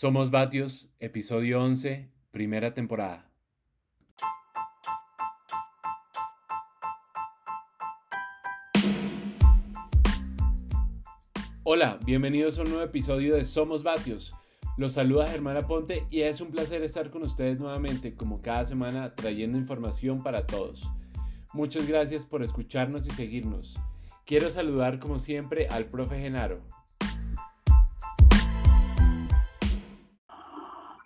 Somos Batios, episodio 11, primera temporada. Hola, bienvenidos a un nuevo episodio de Somos Batios. Los saluda Germana Ponte y es un placer estar con ustedes nuevamente, como cada semana, trayendo información para todos. Muchas gracias por escucharnos y seguirnos. Quiero saludar como siempre al profe Genaro.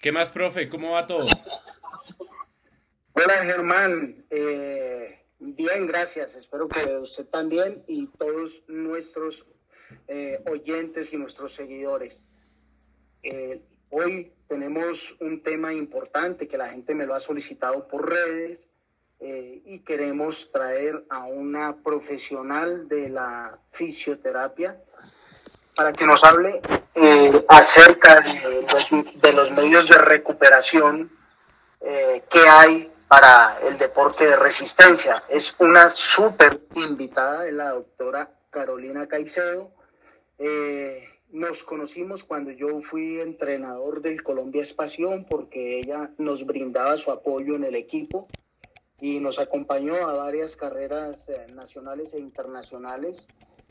¿Qué más, profe? ¿Cómo va todo? Hola, Germán. Eh, bien, gracias. Espero que usted también y todos nuestros eh, oyentes y nuestros seguidores. Eh, hoy tenemos un tema importante que la gente me lo ha solicitado por redes eh, y queremos traer a una profesional de la fisioterapia para que nos hable acerca de los, de medios de recuperación que hay para el deporte de resistencia. Es una súper invitada, es la doctora Carolina Caicedo eh, nos conocimos cuando yo fui entrenador del Colombia Espación porque ella nos brindaba su apoyo en el equipo y nos acompañó a varias carreras eh, nacionales e internacionales.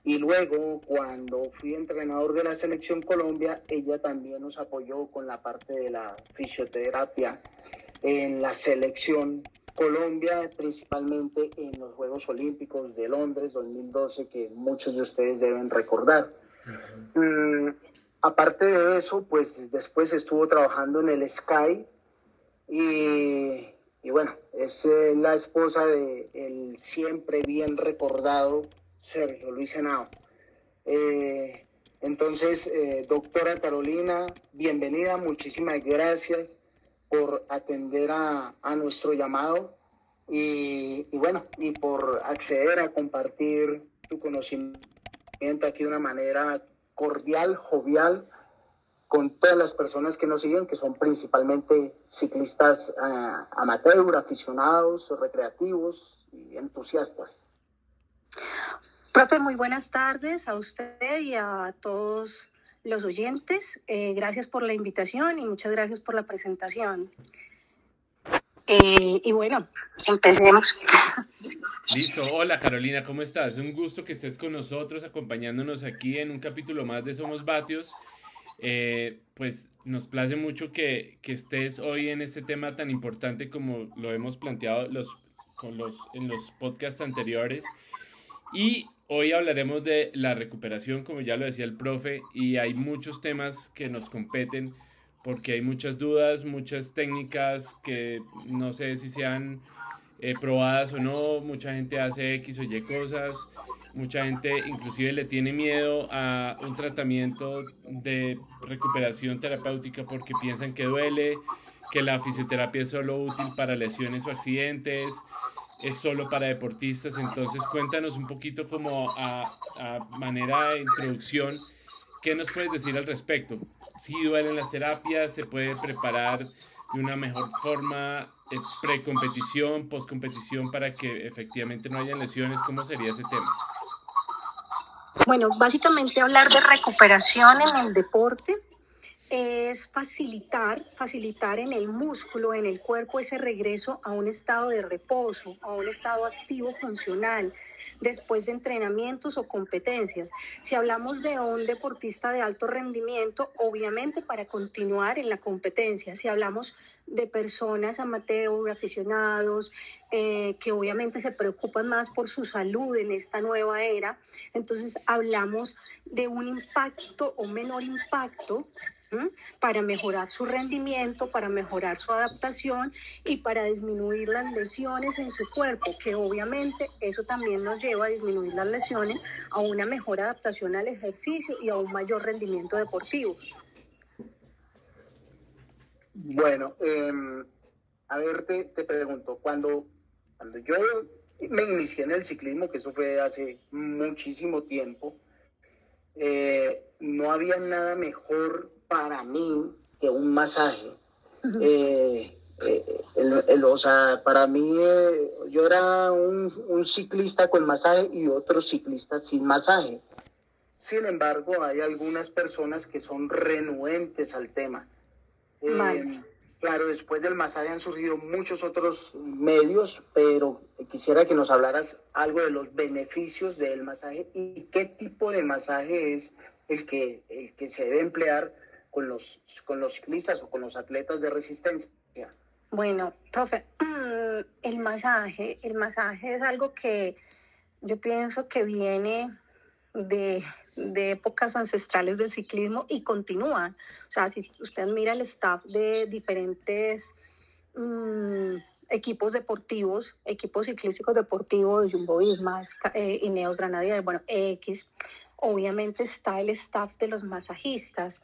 Y luego, cuando fui entrenador de la Selección Colombia, ella también nos apoyó con la parte de la fisioterapia en la Selección Colombia, principalmente en los Juegos Olímpicos de Londres 2012, que muchos de ustedes deben recordar. Mm, aparte de eso, pues después estuvo trabajando en el Sky y, bueno, es eh, la esposa de el siempre bien recordado Sergio Luis Senao. Eh, entonces, eh, doctora Carolina, bienvenida, muchísimas gracias por atender a, nuestro llamado y, bueno, y por acceder a compartir tu conocimiento aquí de una manera cordial, jovial, con todas las personas que nos siguen, que son principalmente ciclistas uh, amateur, aficionados, recreativos y entusiastas. Profe, muy buenas tardes a usted y a todos los oyentes. Eh, gracias por la invitación y muchas gracias por la presentación. Eh, y bueno, empecemos. Listo, hola Carolina, ¿cómo estás? Un gusto que estés con nosotros, acompañándonos aquí en un capítulo más de Somos Batios. Eh, pues nos place mucho que, que, estés hoy en este tema tan importante como lo hemos planteado los, con los, en los podcasts anteriores. Y hoy hablaremos de la recuperación, como ya lo decía el profe, y hay muchos temas que nos competen porque hay muchas dudas, muchas técnicas que no sé si sean eh, probadas o no, mucha gente hace X o Y cosas, mucha gente inclusive le tiene miedo a un tratamiento de recuperación terapéutica porque piensan que duele, que la fisioterapia es solo útil para lesiones o accidentes, es solo para deportistas, entonces cuéntanos un poquito como a, a manera de introducción, ¿qué nos puedes decir al respecto? Si duelen las terapias, se puede preparar de una mejor forma eh, pre-competición, post-competición para que efectivamente no haya lesiones? ¿Cómo sería ese tema? Bueno, básicamente hablar de recuperación en el deporte es facilitar, facilitar en el músculo, en el cuerpo ese regreso a un estado de reposo, a un estado activo funcional, después de entrenamientos o competencias. Si hablamos de un deportista de alto rendimiento, obviamente para continuar en la competencia. Si hablamos de personas amateur, aficionados, eh, que obviamente se preocupan más por su salud en esta nueva era, entonces hablamos de un impacto o menor impacto para mejorar su rendimiento, para mejorar su adaptación y para disminuir las lesiones en su cuerpo, que obviamente eso también nos lleva a disminuir las lesiones, a una mejor adaptación al ejercicio y a un mayor rendimiento deportivo. Bueno, em, a ver, te, pregunto, cuando, cuando yo me inicié en el ciclismo, que eso fue hace muchísimo tiempo, eh, no había nada mejor para mí que un masaje. Eh, eh, o sea, para mí eh, yo era un, ciclista con masaje y otro ciclista sin masaje. Sin embargo, hay algunas personas que son renuentes al tema. Eh, claro, después del masaje han surgido muchos otros medios, pero quisiera que nos hablaras algo de los beneficios del masaje y qué tipo de masaje es el que, el que se debe emplear con los, con los ciclistas o con los atletas de resistencia. Bueno, profe, el masaje, el masaje es algo que yo pienso que viene de, épocas ancestrales del ciclismo y continúa. O sea, si usted mira el staff de diferentes mm, equipos deportivos, equipos ciclísticos deportivos, Jumbo Visma, eh, Ineos Granadier, bueno, X, obviamente está el staff de los masajistas.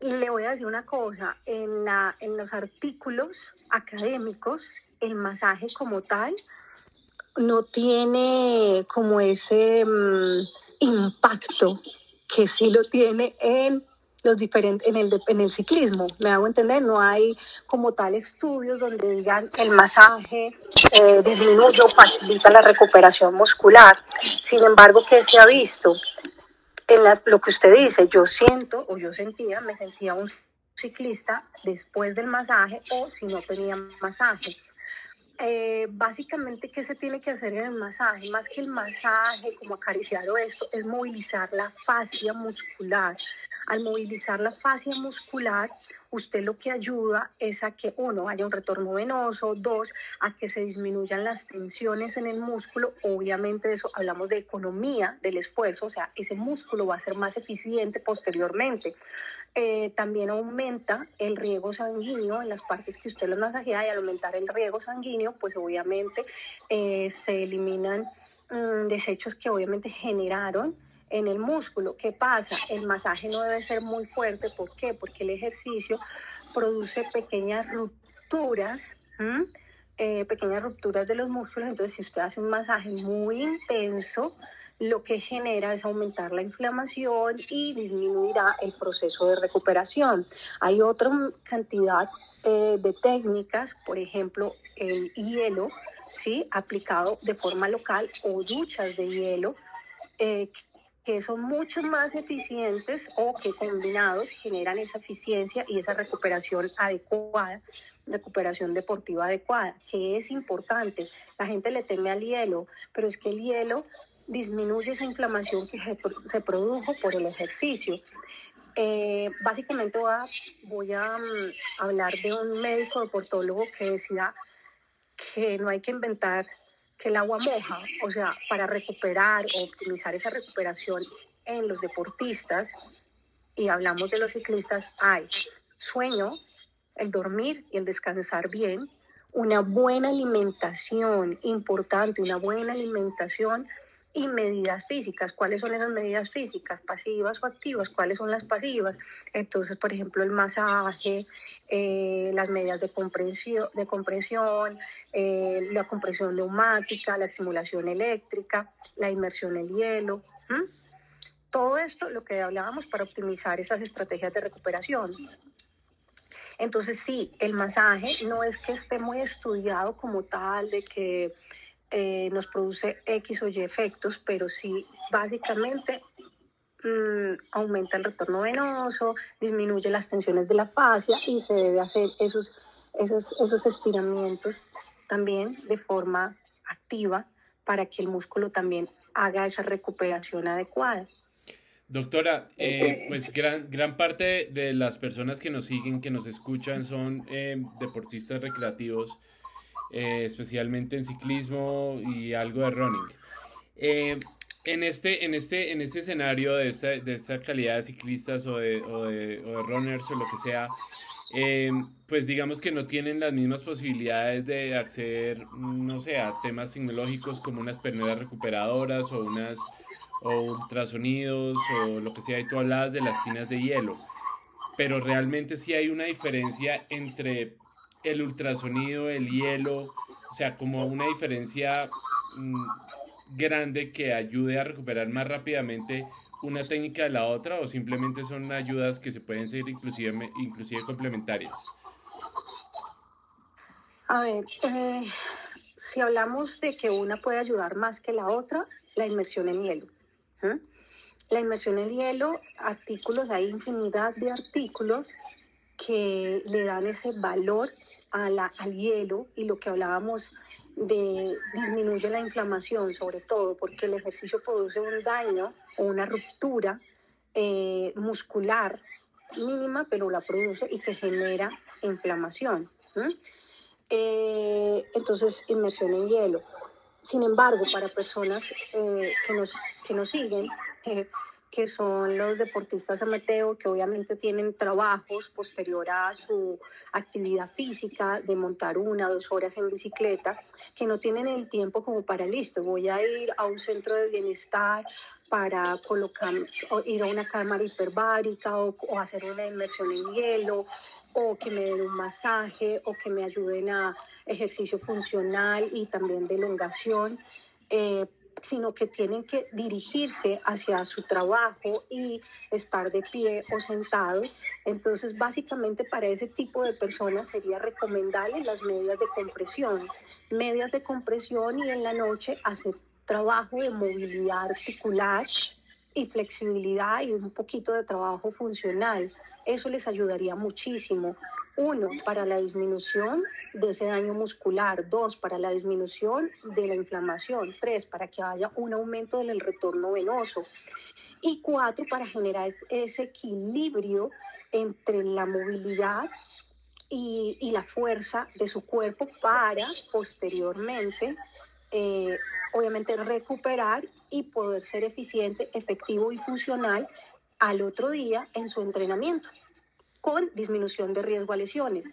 Le voy a decir una cosa, en, la, en los artículos académicos, el masaje como tal no tiene como ese mm, impacto que sí lo tiene en los diferentes en el, en el ciclismo, me hago entender, no hay como tal estudios donde digan el masaje eh, disminuye o facilita la recuperación muscular. Sin embargo, ¿qué se ha visto? Lo que usted dice, yo siento o yo sentía, me sentía un ciclista después del masaje o si no tenía masaje. Eh, básicamente, ¿qué se tiene que hacer en el masaje? Más que el masaje, como acariciar o esto, es movilizar la fascia muscular. Al movilizar la fascia muscular, usted lo que ayuda es a que, uno, haya un retorno venoso, dos, a que se disminuyan las tensiones en el músculo. Obviamente de eso hablamos de economía del esfuerzo, o sea, ese músculo va a ser más eficiente posteriormente. Eh, también aumenta el riego sanguíneo en las partes que usted lo masajea y al aumentar el riego sanguíneo, pues obviamente eh, se eliminan mm, desechos que obviamente generaron en el músculo. ¿Qué pasa? El masaje no debe ser muy fuerte. ¿Por qué? Porque el ejercicio produce pequeñas rupturas, eh, pequeñas rupturas de los músculos. Entonces, si usted hace un masaje muy intenso, lo que genera es aumentar la inflamación y disminuirá el proceso de recuperación. Hay otra cantidad eh, de técnicas, por ejemplo, el hielo, ¿sí? aplicado de forma local o duchas de hielo, eh, que son mucho más eficientes o que combinados generan esa eficiencia y esa recuperación adecuada, recuperación deportiva adecuada, que es importante. La gente le teme al hielo, pero es que el hielo disminuye esa inflamación que se, produjo por el ejercicio. Eh, básicamente voy a, voy a mm, hablar de un médico deportólogo que decía que no hay que inventar que el agua moja, o sea, para recuperar o optimizar esa recuperación en los deportistas, y hablamos de los ciclistas, hay sueño, el dormir y el descansar bien, una buena alimentación, importante, una buena alimentación y medidas físicas. ¿Cuáles son esas medidas físicas? ¿Pasivas o activas? ¿Cuáles son las pasivas? Entonces, por ejemplo, el masaje, eh, las medidas de compresión, de compresión eh, la compresión neumática, la estimulación eléctrica, la inmersión en hielo. Todo esto, lo que hablábamos para optimizar esas estrategias de recuperación. Entonces, sí, el masaje no es que esté muy estudiado como tal, de que eh, nos produce X o Y efectos, pero sí básicamente mm, aumenta el retorno venoso, disminuye las tensiones de la fascia y se debe hacer esos, esos, esos estiramientos también de forma activa para que el músculo también haga esa recuperación adecuada. Doctora, eh, pues gran, gran parte de las personas que nos siguen, que nos escuchan, son eh, deportistas recreativos eh, especialmente en ciclismo y algo de running. Eh, en, este, en, este, en este escenario de esta, de esta calidad de ciclistas o de, o de, runners o lo que sea, eh, pues digamos que no tienen las mismas posibilidades de acceder, no sé, a temas tecnológicos como unas perneras recuperadoras o unas ultrasonidos o lo que sea, y tú hablabas de las tinas de hielo, pero realmente sí hay una diferencia entre el ultrasonido, el hielo, o sea, como una diferencia mm, grande que ayude a recuperar más rápidamente una técnica de la otra o simplemente son ayudas que se pueden ser inclusive, inclusive complementarias? A ver, eh, si hablamos de que una puede ayudar más que la otra, la inmersión en hielo. La inmersión en hielo, artículos, hay infinidad de artículos que le dan ese valor a la, al hielo y lo que hablábamos de disminuye la inflamación, sobre todo porque el ejercicio produce un daño o una ruptura eh, muscular mínima, pero la produce y que genera inflamación. Eh, entonces, inmersión en hielo. Sin embargo, para personas eh, que, nos, que nos siguen, que son los deportistas amateur, que obviamente tienen trabajos posterior a su actividad física de montar una o dos horas en bicicleta, que no tienen el tiempo como para listo, voy a ir a un centro de bienestar para colocar, ir a una cámara hiperbárica o, o hacer una inmersión en hielo o que me den un masaje o que me ayuden a ejercicio funcional y también de elongación. Eh, sino que tienen que dirigirse hacia su trabajo y estar de pie o sentado. Entonces, básicamente para ese tipo de personas sería recomendable las medias de compresión, medias de compresión y en la noche hacer trabajo de movilidad articular y flexibilidad y un poquito de trabajo funcional. Eso les ayudaría muchísimo. Uno, para la disminución de ese daño muscular. Dos, para la disminución de la inflamación. Tres, para que haya un aumento del retorno venoso. Y cuatro, para generar ese equilibrio entre la movilidad y, la fuerza de su cuerpo para posteriormente, eh, obviamente, recuperar y poder ser eficiente, efectivo y funcional al otro día en su entrenamiento con disminución de riesgo a lesiones.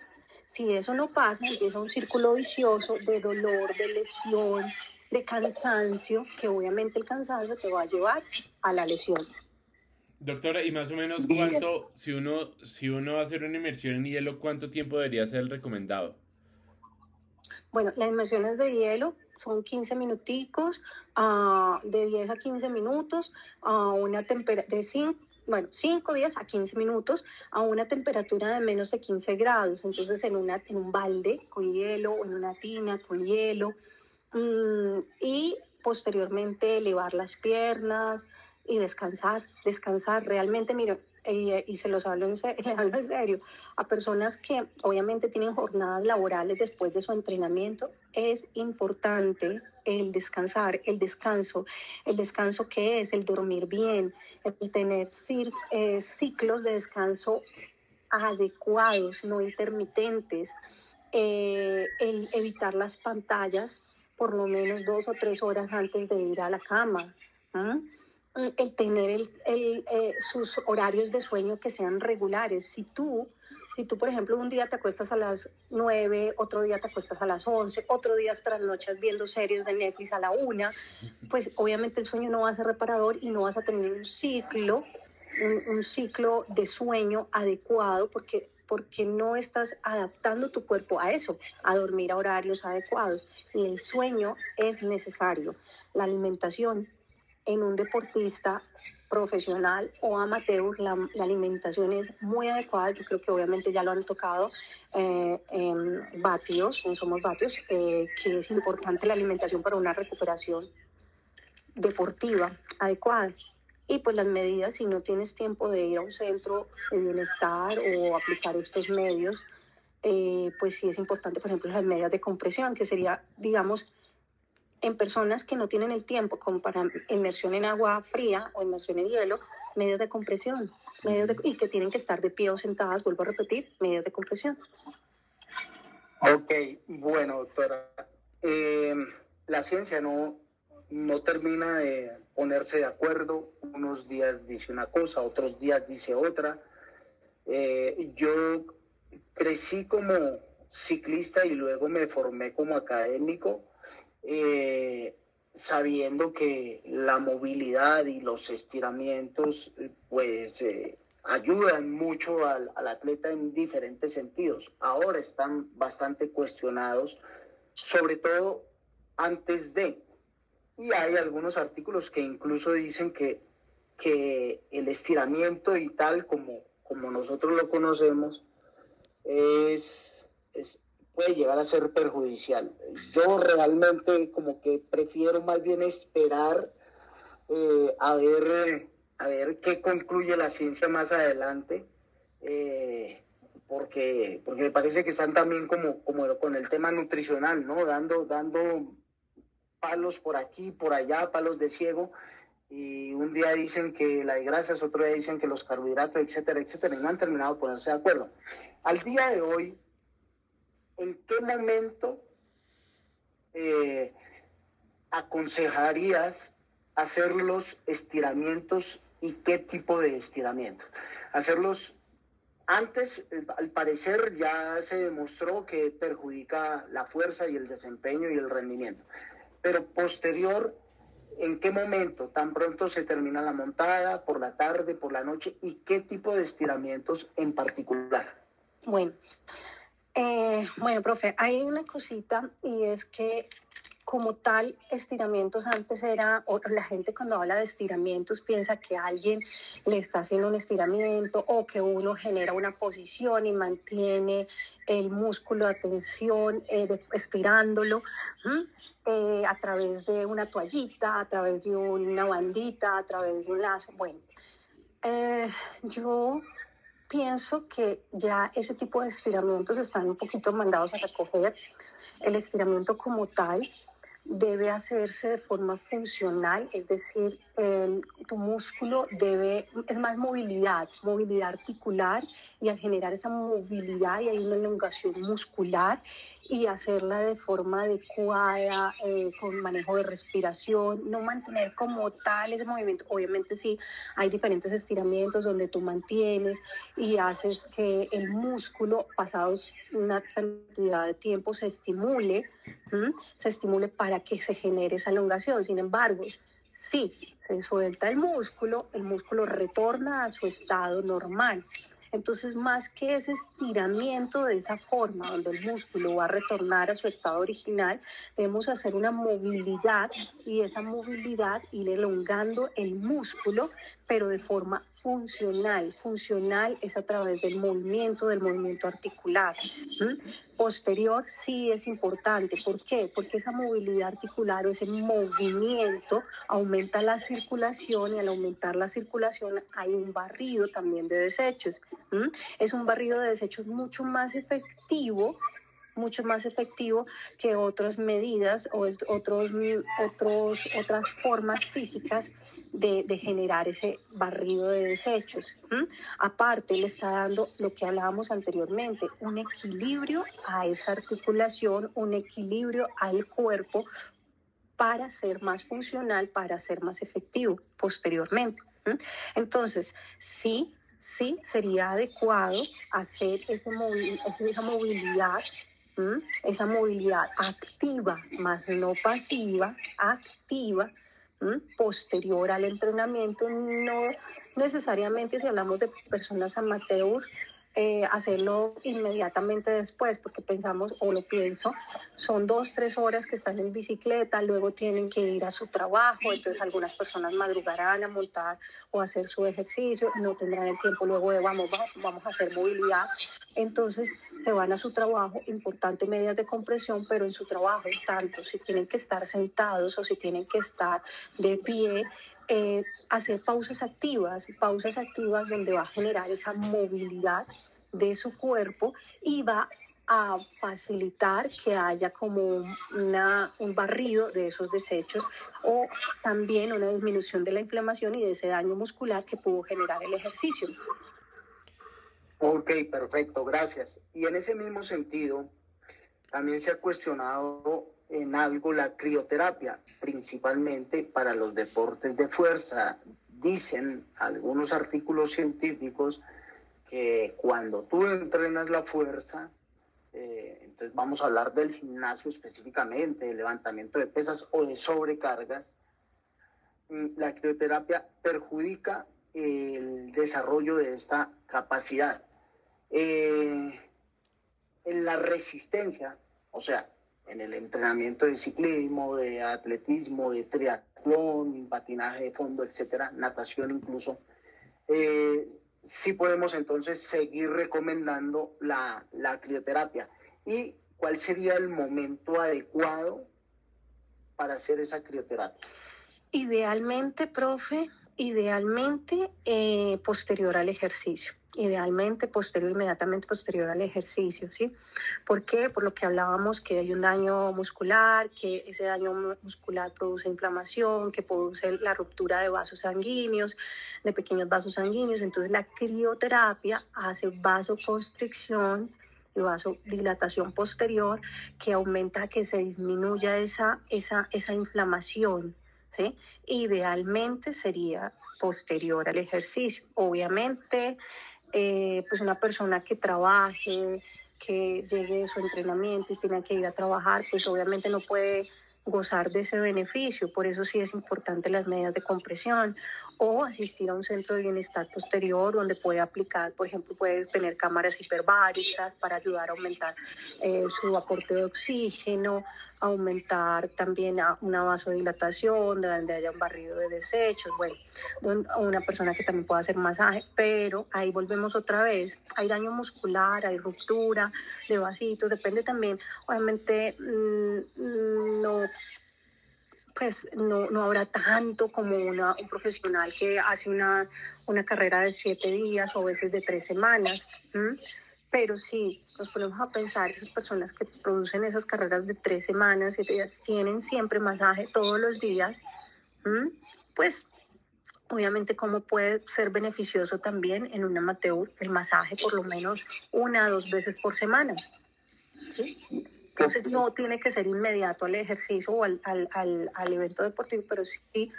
Si eso no pasa, empieza un círculo vicioso de dolor, de lesión, de cansancio, que obviamente el cansancio te va a llevar a la lesión. Doctora, y más o menos cuánto, si uno, si uno va a hacer una inmersión en hielo, ¿cuánto tiempo debería ser el recomendado? Bueno, las inmersiones de hielo son 15 minuticos, uh, de 10 a 15 minutos, a una temperatura de 5 bueno, 5 días a 15 minutos a una temperatura de menos de 15 grados. Entonces, en, una, en un balde con hielo o en una tina con hielo. Mm, y posteriormente elevar las piernas y descansar, descansar. Realmente, mire, y se los hablo en, hablo en serio, a personas que obviamente tienen jornadas laborales después de su entrenamiento, es importante el descansar, el descanso, el descanso que es el dormir bien, el tener eh, ciclos de descanso adecuados, no intermitentes, eh, el evitar las pantallas por lo menos dos o tres horas antes de ir a la cama el tener el, el, eh, sus horarios de sueño que sean regulares. Si tú, si tú, por ejemplo, un día te acuestas a las 9, otro día te acuestas a las 11, otro día noches viendo series de Netflix a la 1, pues obviamente el sueño no va a ser reparador y no vas a tener un ciclo, un, un ciclo de sueño adecuado porque porque no estás adaptando tu cuerpo a eso, a dormir a horarios adecuados. Y el sueño es necesario. La alimentación en un deportista profesional o amateur, la, alimentación es muy adecuada. Yo creo que obviamente ya lo han tocado eh, en vatios, en Somos Vatios, eh, que es importante la alimentación para una recuperación deportiva adecuada. Y pues las medidas, si no tienes tiempo de ir a un centro de bienestar o aplicar estos medios, eh, pues sí es importante, por ejemplo, las medidas de compresión, que sería, digamos, en personas que no tienen el tiempo como para inmersión en agua fría o inmersión en hielo, medios de compresión, medios y que tienen que estar de pie o sentadas, vuelvo a repetir, medios de compresión. Ok, bueno, doctora. Eh, la ciencia no, no termina de ponerse de acuerdo. Unos días dice una cosa, otros días dice otra. Eh, yo crecí como ciclista y luego me formé como académico eh, sabiendo que la movilidad y los estiramientos pues eh, ayudan mucho al, atleta en diferentes sentidos. Ahora están bastante cuestionados, sobre todo antes de. Y hay algunos artículos que incluso dicen que, que el estiramiento y tal como, como nosotros lo conocemos es puede llegar a ser perjudicial. Yo realmente como que prefiero más bien esperar eh, a, ver, a ver qué concluye la ciencia más adelante, eh, porque, porque me parece que están también como, como con el tema nutricional, ¿no? Dando, dando palos por aquí, por allá, palos de ciego, y un día dicen que la de grasas, otro día dicen que los carbohidratos, etcétera, etcétera, y no han terminado de ponerse de acuerdo. Al día de hoy, ¿en qué momento eh, aconsejarías hacer los estiramientos y qué tipo de estiramientos? Hacerlos antes, eh, al parecer, ya se demostró que perjudica la fuerza y el desempeño y el rendimiento. Pero posterior, ¿en qué momento? ¿Tan pronto se termina la montada? ¿Por la tarde? ¿Por la noche? ¿Y qué tipo de estiramientos en particular? Bueno, eh, bueno, profe, hay una cosita y es que como tal, estiramientos antes era, la gente cuando habla de estiramientos piensa que alguien le está haciendo un estiramiento o que uno genera una posición y mantiene el músculo de tensión eh, estirándolo eh, a través de una toallita, a través de una bandita, a través de un lazo. Bueno, eh, yo pienso que ya ese tipo de estiramientos están un poquito mandados a recoger. El estiramiento como tal debe hacerse de forma funcional, es decir, tu músculo debe, es más movilidad, movilidad articular y al generar esa movilidad y hay una elongación muscular y hacerla de forma adecuada, eh, con manejo de respiración, no mantener como tal ese movimiento. Obviamente sí, hay diferentes estiramientos donde tú mantienes y haces que el músculo, pasados una cantidad de tiempo, se estimule, se estimule para que se genere esa elongación. Sin embargo, Sí, se suelta el músculo, el músculo retorna a su estado normal. Entonces, más que ese estiramiento de esa forma, donde el músculo va a retornar a su estado original, debemos hacer una movilidad y esa movilidad ir elongando el músculo, pero de forma funcional. Funcional es a través del movimiento, del movimiento articular. Posterior sí es importante. ¿Por qué? Porque esa movilidad articular o ese movimiento aumenta la circulación y al aumentar la circulación hay un barrido también de desechos. Es un barrido de desechos mucho más efectivo mucho más efectivo que otras medidas o otros, otros, otras formas físicas de, generar ese barrido de desechos. Aparte, le está dando lo que hablábamos anteriormente, un equilibrio a esa articulación, un equilibrio al cuerpo para ser más funcional, para ser más efectivo posteriormente. Entonces, sí, sí sería adecuado hacer ese esa movilidad esa movilidad activa, más no pasiva, activa, posterior al entrenamiento, no necesariamente si hablamos de personas amateur, eh, hacerlo inmediatamente después, porque pensamos, o lo pienso, son dos, tres horas que están en bicicleta, luego tienen que ir a su trabajo, entonces algunas personas madrugarán a montar o hacer su ejercicio, no tendrán el tiempo luego de vamos, vamos a hacer movilidad, entonces se van a su trabajo, importante medidas de compresión, pero en su trabajo, tanto si tienen que estar sentados o si tienen que estar de pie, eh, hacer pausas activas, pausas activas donde va a generar esa movilidad de su cuerpo y va a facilitar que haya como una, un barrido de esos desechos o también una disminución de la inflamación y de ese daño muscular que pudo generar el ejercicio. Ok, perfecto, gracias. Y en ese mismo sentido, también se ha cuestionado en algo la crioterapia, principalmente para los deportes de fuerza. Dicen algunos artículos científicos que cuando tú entrenas la fuerza, eh, entonces vamos a hablar del gimnasio específicamente, de levantamiento de pesas o de sobrecargas, mm, la crioterapia perjudica el desarrollo de esta capacidad. Eh, en la resistencia, o sea, en el entrenamiento de ciclismo, de atletismo, de triatlón, patinaje de fondo, etcétera, natación incluso, eh, sí podemos entonces seguir recomendando la, la crioterapia. ¿Y cuál sería el momento adecuado para hacer esa crioterapia? Idealmente, profe, idealmente eh, posterior al ejercicio idealmente posterior, inmediatamente posterior al ejercicio, ¿sí? ¿Por qué? Por lo que hablábamos que hay un daño muscular, que ese daño muscular produce inflamación, que produce la ruptura de vasos sanguíneos, de pequeños vasos sanguíneos, entonces la crioterapia hace vasoconstricción y vasodilatación posterior que aumenta que se disminuya esa, esa, esa inflamación, ¿sí? Idealmente sería posterior al ejercicio. Obviamente, eh, pues una persona que trabaje, que llegue de su entrenamiento y tiene que ir a trabajar, pues obviamente no puede gozar de ese beneficio. Por eso sí es importante las medidas de compresión o asistir a un centro de bienestar posterior donde puede aplicar, por ejemplo, puede tener cámaras hiperbáricas para ayudar a aumentar eh, su aporte de oxígeno, aumentar también a una vasodilatación, donde haya un barrido de desechos, bueno, una persona que también pueda hacer masaje, pero ahí volvemos otra vez, hay daño muscular, hay ruptura de vasitos, depende también, obviamente, mm, mm, no pues no, no habrá tanto como una, un profesional que hace una, una carrera de siete días o a veces de tres semanas. Pero sí, nos ponemos a pensar, esas personas que producen esas carreras de tres semanas, siete días, tienen siempre masaje todos los días, pues obviamente cómo puede ser beneficioso también en un amateur el masaje por lo menos una o dos veces por semana. ¿sí? Entonces no tiene que ser inmediato al ejercicio o al, al, al, evento deportivo, pero sí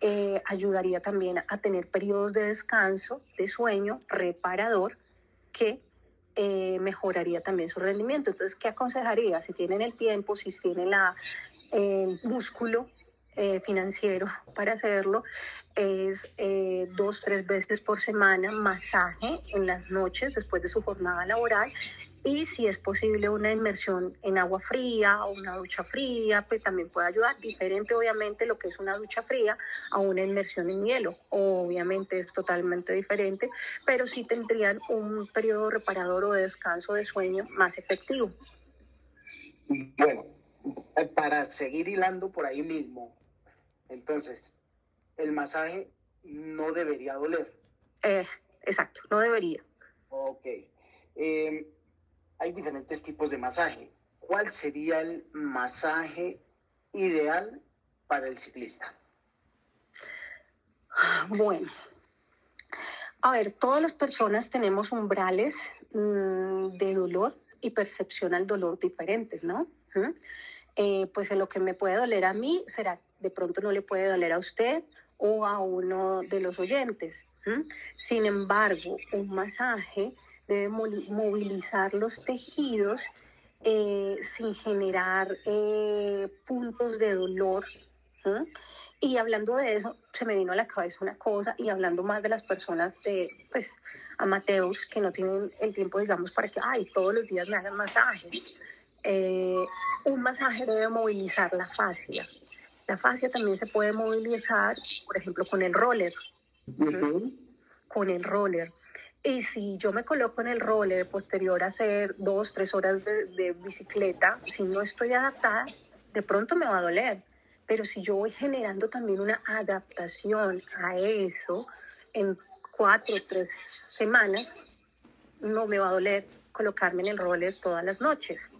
eh, ayudaría también a tener periodos de descanso, de sueño reparador, que eh, mejoraría también su rendimiento. Entonces, ¿qué aconsejaría? Si tienen el tiempo, si tienen la, el músculo eh, financiero para hacerlo, es dos, tres veces por semana masaje en las noches después de su jornada laboral y si es posible una inmersión en agua fría o una ducha fría, pues también puede ayudar. Diferente obviamente lo que es una ducha fría a una inmersión en hielo. Obviamente es totalmente diferente, pero sí tendrían un periodo reparador o de descanso de sueño más efectivo. Bueno, para seguir hilando por ahí mismo, entonces, el masaje no debería doler. Eh, exacto, no debería. Ok. Eh, hay diferentes tipos de masaje. ¿Cuál sería el masaje ideal para el ciclista? Bueno, a ver, todas las personas tenemos umbrales mm, de dolor y percepción al dolor diferentes, ¿no? Eh, pues en lo que me puede doler a mí, será de pronto no le puede doler a usted o a uno de los oyentes. Sin embargo, un masaje debe movilizar los tejidos eh, sin generar eh, puntos de dolor. Y hablando de eso, se me vino a la cabeza una cosa, y hablando más de las personas de, pues, amateurs que no tienen el tiempo, digamos, para que, ay, todos los días me hagan masaje. Eh, un masaje debe movilizar la fascia. La fascia también se puede movilizar, por ejemplo, con el roller. Con el roller. Y si yo me coloco en el roller posterior a hacer dos, tres horas de, bicicleta, si no estoy adaptada, de pronto me va a doler. Pero si yo voy generando también una adaptación a eso en cuatro o tres semanas, no me va a doler colocarme en el roller todas las noches.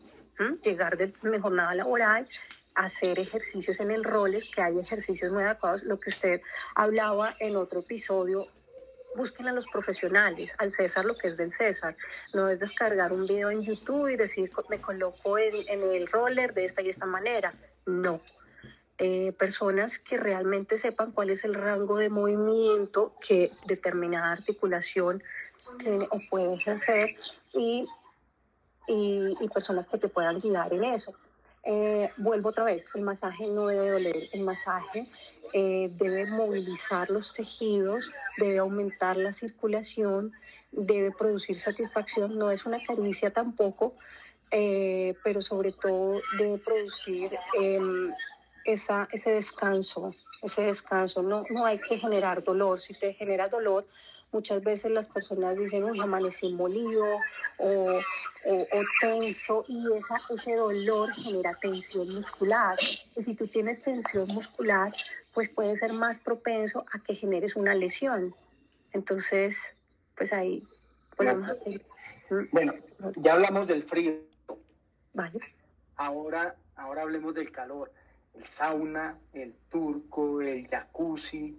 Llegar de mi jornada laboral, hacer ejercicios en el roller, que hay ejercicios muy adecuados, lo que usted hablaba en otro episodio busquen a los profesionales, al César lo que es del César. No es descargar un video en YouTube y decir, me coloco en, el roller de esta y esta manera. No. Eh, personas que realmente sepan cuál es el rango de movimiento que determinada articulación tiene o puede ejercer y, y, y personas que te puedan guiar en eso. Eh, vuelvo otra vez, el masaje no debe doler, el masaje eh, debe movilizar los tejidos, debe aumentar la circulación, debe producir satisfacción, no es una caricia tampoco, eh, pero sobre todo debe producir em, esa, ese descanso, ese descanso. No, no hay que generar dolor, si te genera dolor, Muchas veces las personas dicen, uy, amanecí molido o, o, tenso y esa, ese dolor genera tensión muscular. Y si tú tienes tensión muscular, pues puede ser más propenso a que generes una lesión. Entonces, pues ahí podemos... Bueno, ya hablamos del frío. Vale. Ahora, ahora hablemos del calor. El sauna, el turco, el jacuzzi,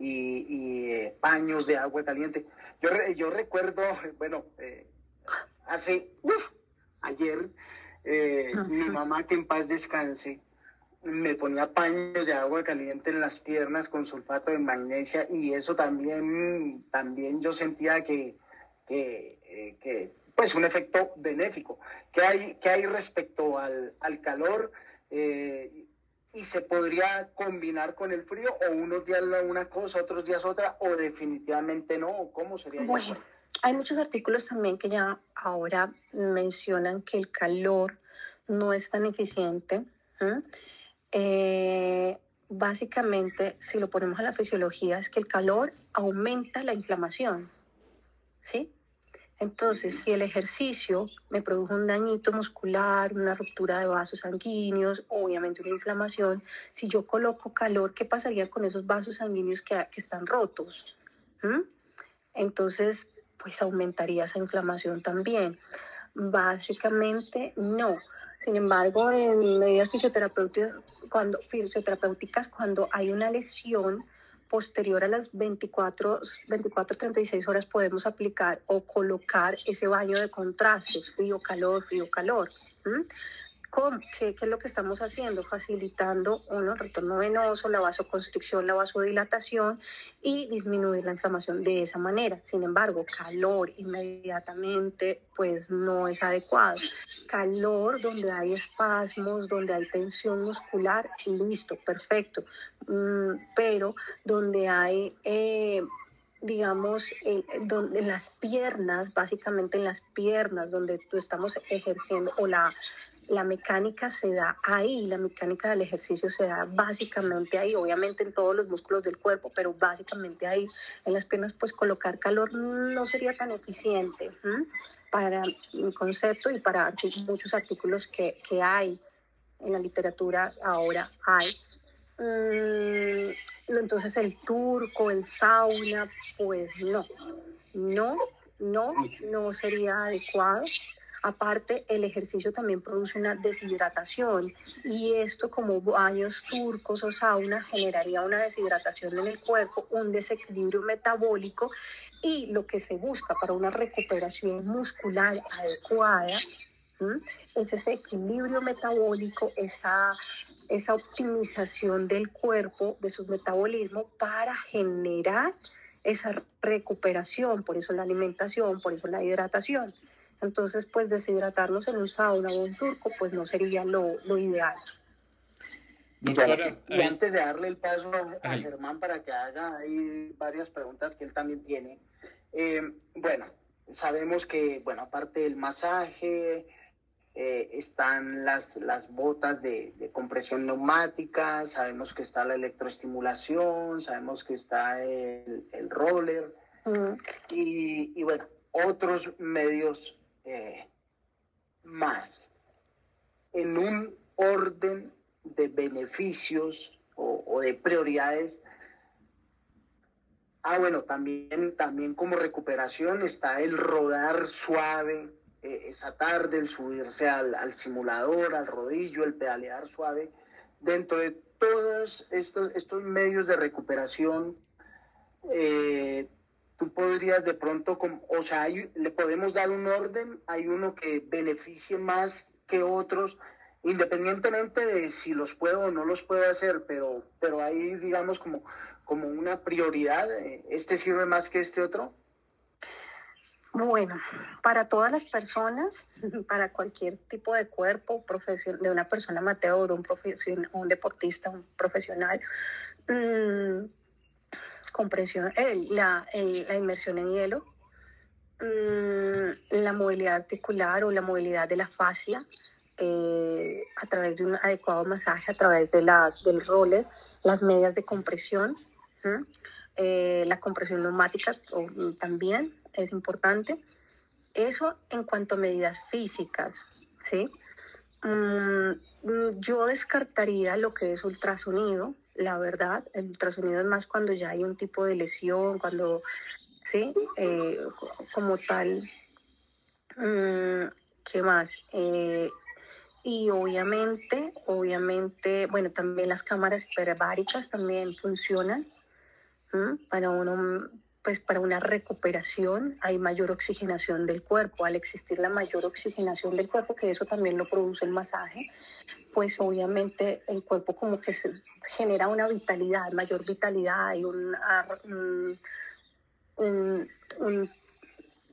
y, eh, paños de agua caliente. Yo, yo recuerdo, bueno, eh, hace, ayer, eh, mi mamá, que en paz descanse, me ponía paños de agua caliente en las piernas con sulfato de magnesia y eso también, también yo sentía que, que, pues un efecto benéfico. ¿Qué hay, qué hay respecto al, al calor? Y se podría combinar con el frío o unos días una cosa, otros días otra o definitivamente no? ¿Cómo sería? Bueno, hay muchos artículos también que ya ahora mencionan que el calor no es tan eficiente. Eh, básicamente, si lo ponemos a la fisiología, es que el calor aumenta la inflamación. ¿Sí? Entonces, si el ejercicio me produjo un dañito muscular, una ruptura de vasos sanguíneos, obviamente una inflamación, si yo coloco calor, ¿qué pasaría con esos vasos sanguíneos que, están rotos? ¿Mm? Entonces, pues aumentaría esa inflamación también. Básicamente, no. Sin embargo, en medidas fisioterapéuticas, cuando, fisioterapéuticas, cuando hay una lesión, posterior a las 24, 24, 36 horas podemos aplicar o colocar ese baño de contraste, frío, calor, frío, calor. ¿Qué, es lo que estamos haciendo? Facilitando uno, el retorno venoso, la vasoconstricción, la vasodilatación y disminuir la inflamación de esa manera. Sin embargo, calor inmediatamente, pues no es adecuado. Calor donde hay espasmos, donde hay tensión muscular, listo, perfecto. Mm, pero donde hay... Eh, digamos, donde, en las piernas, básicamente en las piernas, donde tú estamos ejerciendo, o la, la mecánica se da ahí, la mecánica del ejercicio se da básicamente ahí, obviamente en todos los músculos del cuerpo, pero básicamente ahí en las piernas, pues colocar calor no sería tan eficiente para mi concepto y para muchos artículos que, que, hay en la literatura ahora hay. Mm, entonces el turco, el sauna, pues no, no, no, no sería adecuado. Aparte, el ejercicio también produce una deshidratación y esto como baños turcos o sauna generaría una deshidratación en el cuerpo, un desequilibrio metabólico y lo que se busca para una recuperación muscular adecuada es ese equilibrio metabólico, esa, esa optimización del cuerpo, de su metabolismo para generar esa recuperación, por eso la alimentación, por eso la hidratación. Entonces, pues deshidratarnos en un sauna o un turco, pues no sería lo, lo ideal. y antes de darle el paso a Germán para que haga ahí varias preguntas que él también tiene, eh, bueno, sabemos que, bueno, aparte del masaje, eh, están las, las botas de, compresión neumática, sabemos que está la electroestimulación, sabemos que está el, el roller. Y, y, bueno, otros medios eh, más en un orden de beneficios o, de prioridades. Ah, bueno, también, también como recuperación está el rodar suave, eh, esa tarde, el subirse al, simulador, al rodillo, el pedalear suave. Dentro de todos estos, estos medios de recuperación, eh, tú podrías de pronto, o sea, le podemos dar un orden, hay uno que beneficie más que otros, independientemente de si los puedo o no los puedo hacer, pero, pero hay, digamos, como, como una prioridad, eh, ¿este sirve más que este otro? Bueno, para todas las personas, para cualquier tipo de cuerpo, profesión, de una persona amateur, un, un deportista, un profesional, mmm, compresión, la, la, inmersión en hielo, mm, la movilidad articular o la movilidad de la fascia eh, a través de un adecuado masaje, a través de las, del roller, las medias de compresión, eh, la compresión neumática también es importante. Eso en cuanto a medidas físicas, ¿sí? Mm, yo descartaría lo que es ultrasonido, la verdad. El ultrasonido es más cuando ya hay un tipo de lesión, cuando, ¿sí? Eh, como tal. Mm, ¿Qué más? Eh, y obviamente, obviamente, bueno, también las cámaras hiperbáricas también funcionan para uno, pues para una recuperación hay mayor oxigenación del cuerpo. Al existir la mayor oxigenación del cuerpo, que eso también lo produce el masaje, pues obviamente el cuerpo como que se genera una vitalidad, mayor vitalidad y un,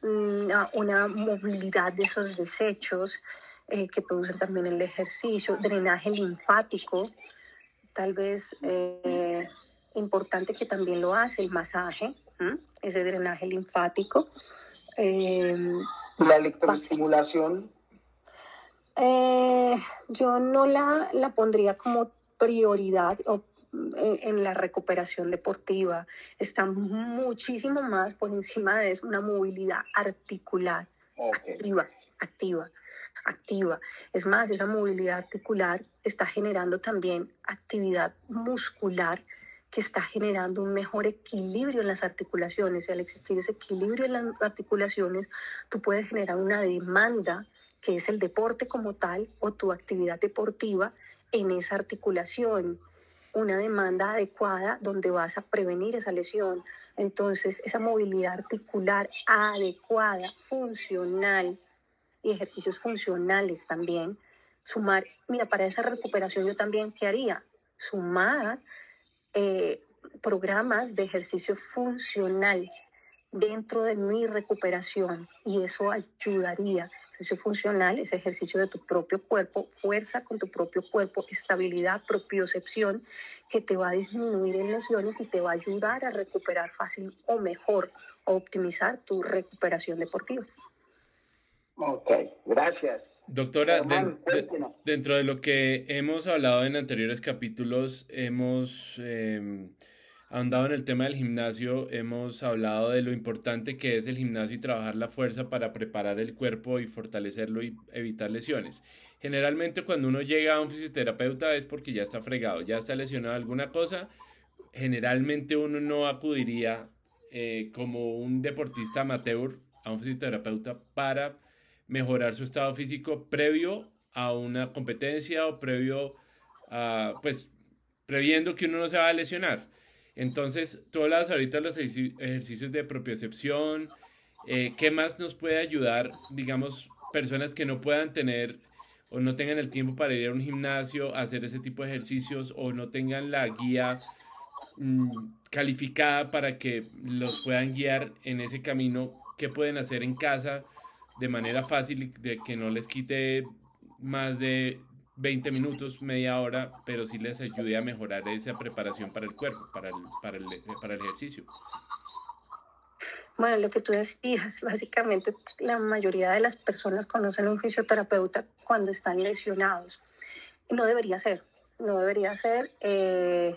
una, una movilidad de esos desechos eh, que producen también el ejercicio, drenaje linfático, tal vez eh, importante que también lo hace el masaje, ese drenaje linfático. Em, ¿La electroestimulación? Eh, yo no la, la pondría como prioridad o en la recuperación deportiva. Está muchísimo más por encima de eso, una movilidad articular, activa, activa activa. Es más, esa movilidad articular está generando también actividad muscular está generando un mejor equilibrio en las articulaciones. Y al existir ese equilibrio en las articulaciones, tú puedes generar una demanda que es el deporte como tal o tu actividad deportiva en esa articulación una demanda adecuada donde vas a prevenir esa lesión. Entonces, esa movilidad articular adecuada, funcional, y ejercicios funcionales también. Sumar, mira, para esa recuperación yo también, ¿qué haría? Sumar eh, programas de ejercicio funcional dentro de mi recuperación y eso ayudaría. Ejercicio funcional es ejercicio de tu propio cuerpo, fuerza con tu propio cuerpo, estabilidad, propiocepción, que te va a disminuir en lesiones y te va a ayudar a recuperar fácil o mejor, optimizar tu recuperación deportiva. Ok, gracias. Doctora, dentro de lo que hemos hablado en anteriores capítulos, hemos eh, ahondado en el tema del gimnasio, hemos hablado de lo importante que es el gimnasio y trabajar la fuerza para preparar el cuerpo y fortalecerlo y evitar lesiones. Generalmente cuando uno llega a un fisioterapeuta es porque ya está fregado, ya está lesionado alguna cosa. Generalmente uno no acudiría eh, como un deportista amateur a un fisioterapeuta para mejorar su estado físico previo a una competencia o previo a, pues, previendo que uno no se va a lesionar. Entonces, tú hablas ahorita los ejercicios de propiocepción. Eh, ¿Qué más nos puede ayudar, digamos, personas que no puedan tener o no tengan el tiempo para ir a un gimnasio a hacer ese tipo de ejercicios o no tengan la guía mm, calificada para que los puedan guiar en ese camino? ¿Qué pueden hacer en casa? De manera fácil, de que no les quite más de 20 minutos, media hora, pero sí les ayude a mejorar esa preparación para el cuerpo, para el, para el, para el ejercicio. Bueno, lo que tú decías, básicamente la mayoría de las personas conocen un fisioterapeuta cuando están lesionados. No debería ser, no debería ser. Eh,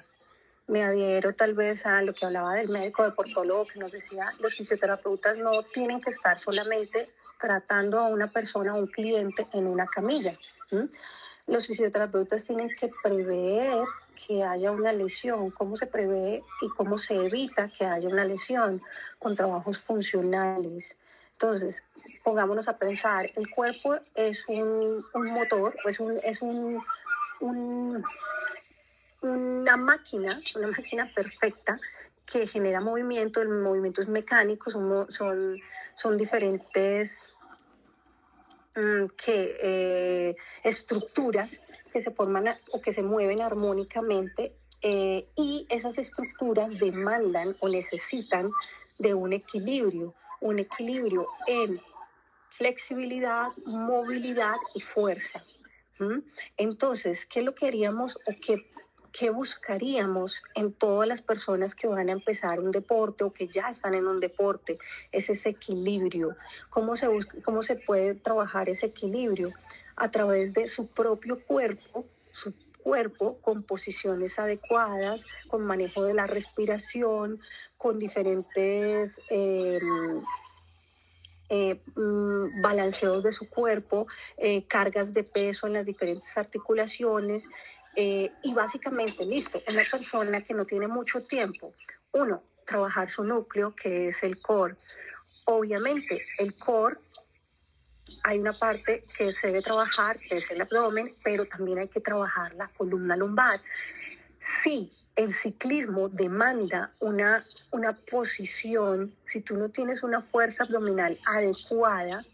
me adhiero tal vez a lo que hablaba del médico deportólogo que nos decía, los fisioterapeutas no tienen que estar solamente tratando a una persona, a un cliente en una camilla. Los fisioterapeutas tienen que prever que haya una lesión, cómo se prevé y cómo se evita que haya una lesión con trabajos funcionales. Entonces, pongámonos a pensar, el cuerpo es un, motor, es, un, es un, una máquina, una máquina perfecta que genera movimiento, el movimiento es mecánico, son, son, diferentes mm, que, eh, estructuras que se forman o que se mueven armónicamente eh, y esas estructuras demandan o necesitan de un equilibrio, un equilibrio en flexibilidad, movilidad y fuerza. Entonces, ¿qué lo queríamos o qué ¿qué buscaríamos en todas las personas que van a empezar un deporte o que ya están en un deporte? Es ese equilibrio. ¿Cómo se, cómo se puede trabajar ese equilibrio? A través de su propio cuerpo, cuerpo con posiciones adecuadas, con manejo de la respiración, con diferentes em, eh, mm, balanceos de su cuerpo, eh, cargas de peso en las diferentes articulaciones. Eh, y básicamente, listo, una persona que no tiene mucho tiempo, uno, trabajar su núcleo, que es el core. Obviamente, el core hay una parte que se debe trabajar, que es el abdomen, pero también hay que trabajar la columna lumbar. Sí, el ciclismo demanda una, una posición, si tú no tienes una fuerza abdominal adecuada,